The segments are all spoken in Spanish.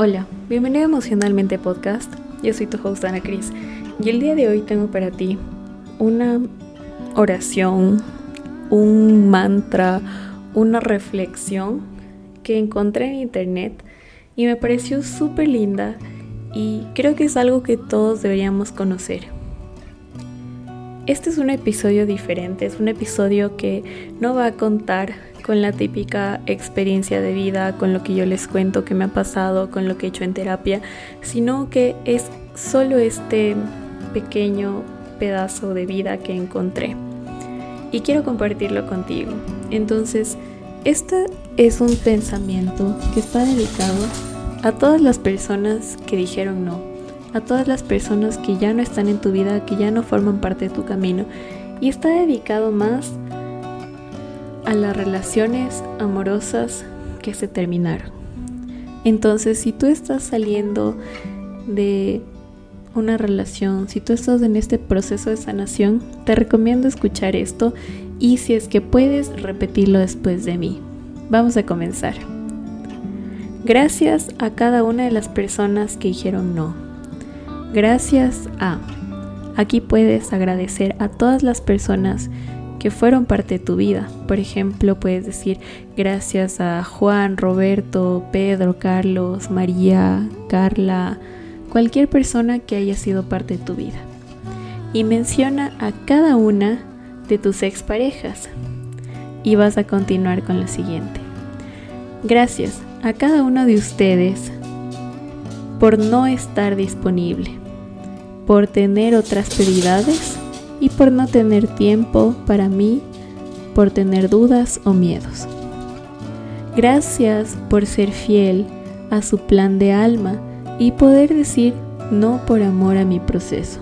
Hola, bienvenido a Emocionalmente Podcast. Yo soy tu host Ana Cris y el día de hoy tengo para ti una oración, un mantra, una reflexión que encontré en internet y me pareció súper linda y creo que es algo que todos deberíamos conocer. Este es un episodio diferente, es un episodio que no va a contar con la típica experiencia de vida, con lo que yo les cuento que me ha pasado, con lo que he hecho en terapia, sino que es solo este pequeño pedazo de vida que encontré. Y quiero compartirlo contigo. Entonces, este es un pensamiento que está dedicado a todas las personas que dijeron no, a todas las personas que ya no están en tu vida, que ya no forman parte de tu camino. Y está dedicado más a las relaciones amorosas que se terminaron. Entonces, si tú estás saliendo de una relación, si tú estás en este proceso de sanación, te recomiendo escuchar esto y si es que puedes repetirlo después de mí. Vamos a comenzar. Gracias a cada una de las personas que dijeron no. Gracias a... Aquí puedes agradecer a todas las personas que fueron parte de tu vida. Por ejemplo, puedes decir gracias a Juan, Roberto, Pedro, Carlos, María, Carla, cualquier persona que haya sido parte de tu vida. Y menciona a cada una de tus exparejas. Y vas a continuar con lo siguiente. Gracias a cada uno de ustedes por no estar disponible, por tener otras prioridades y por no tener tiempo para mí, por tener dudas o miedos. Gracias por ser fiel a su plan de alma y poder decir no por amor a mi proceso.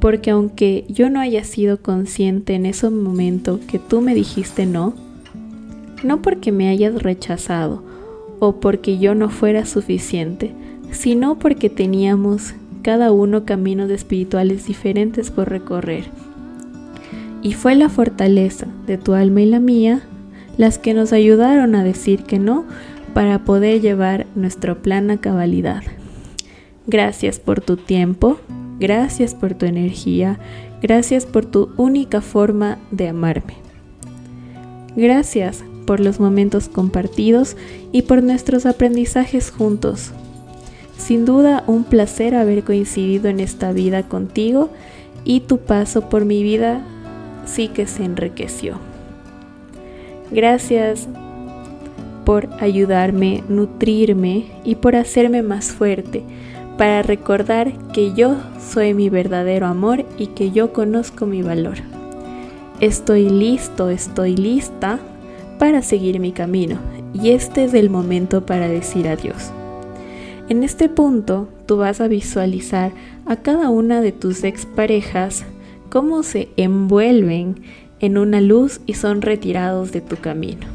Porque aunque yo no haya sido consciente en ese momento que tú me dijiste no, no porque me hayas rechazado o porque yo no fuera suficiente, sino porque teníamos cada uno caminos espirituales diferentes por recorrer. Y fue la fortaleza de tu alma y la mía las que nos ayudaron a decir que no para poder llevar nuestro plan a cabalidad. Gracias por tu tiempo, gracias por tu energía, gracias por tu única forma de amarme. Gracias por los momentos compartidos y por nuestros aprendizajes juntos. Sin duda un placer haber coincidido en esta vida contigo y tu paso por mi vida sí que se enriqueció. Gracias por ayudarme, nutrirme y por hacerme más fuerte, para recordar que yo soy mi verdadero amor y que yo conozco mi valor. Estoy listo, estoy lista para seguir mi camino y este es el momento para decir adiós. En este punto, tú vas a visualizar a cada una de tus exparejas cómo se envuelven en una luz y son retirados de tu camino.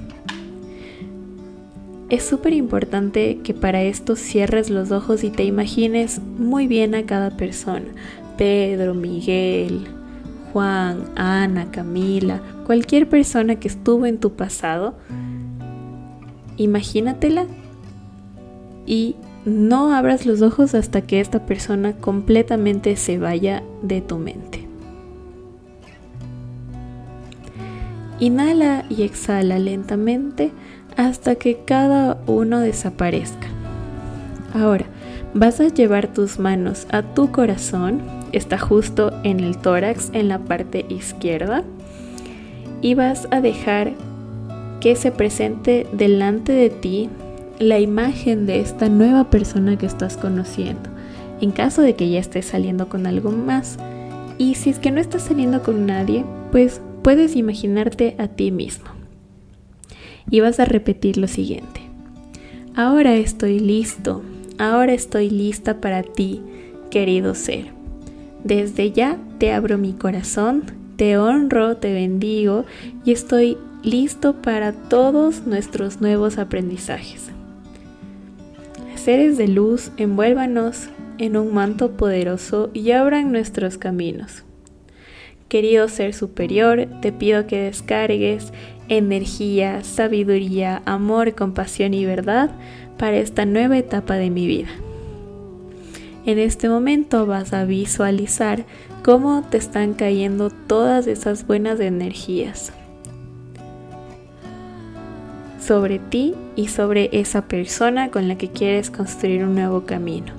Es súper importante que para esto cierres los ojos y te imagines muy bien a cada persona. Pedro, Miguel, Juan, Ana, Camila, cualquier persona que estuvo en tu pasado, imagínatela y no abras los ojos hasta que esta persona completamente se vaya de tu mente. Inhala y exhala lentamente hasta que cada uno desaparezca. Ahora, vas a llevar tus manos a tu corazón, está justo en el tórax, en la parte izquierda, y vas a dejar que se presente delante de ti la imagen de esta nueva persona que estás conociendo. En caso de que ya estés saliendo con algo más. Y si es que no estás saliendo con nadie, pues puedes imaginarte a ti mismo. Y vas a repetir lo siguiente. Ahora estoy listo, ahora estoy lista para ti, querido ser. Desde ya te abro mi corazón, te honro, te bendigo y estoy listo para todos nuestros nuevos aprendizajes seres de luz, envuélvanos en un manto poderoso y abran nuestros caminos. Querido ser superior, te pido que descargues energía, sabiduría, amor, compasión y verdad para esta nueva etapa de mi vida. En este momento vas a visualizar cómo te están cayendo todas esas buenas energías sobre ti y sobre esa persona con la que quieres construir un nuevo camino.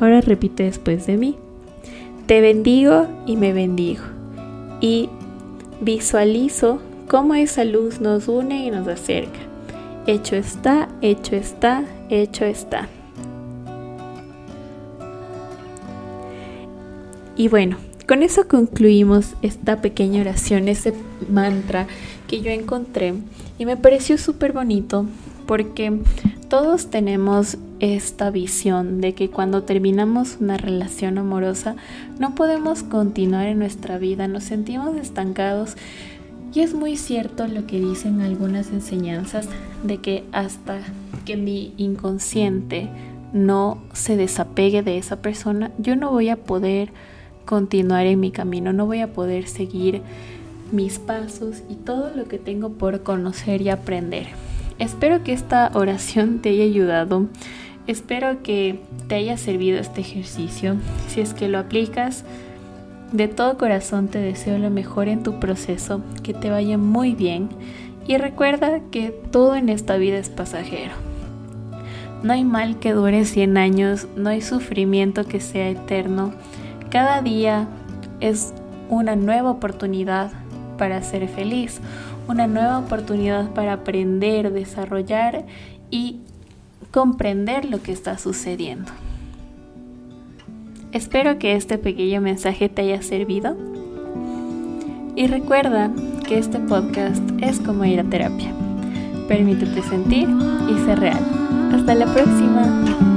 Ahora repite después de mí. Te bendigo y me bendigo. Y visualizo cómo esa luz nos une y nos acerca. Hecho está, hecho está, hecho está. Y bueno, con eso concluimos esta pequeña oración, ese mantra que yo encontré. Y me pareció súper bonito porque todos tenemos esta visión de que cuando terminamos una relación amorosa no podemos continuar en nuestra vida, nos sentimos estancados. Y es muy cierto lo que dicen algunas enseñanzas de que hasta que mi inconsciente no se desapegue de esa persona, yo no voy a poder continuar en mi camino, no voy a poder seguir mis pasos y todo lo que tengo por conocer y aprender. Espero que esta oración te haya ayudado. Espero que te haya servido este ejercicio. Si es que lo aplicas, de todo corazón te deseo lo mejor en tu proceso, que te vaya muy bien y recuerda que todo en esta vida es pasajero. No hay mal que dure 100 años, no hay sufrimiento que sea eterno. Cada día es una nueva oportunidad para ser feliz, una nueva oportunidad para aprender, desarrollar y comprender lo que está sucediendo. Espero que este pequeño mensaje te haya servido y recuerda que este podcast es como ir a terapia. Permítete sentir y ser real. Hasta la próxima.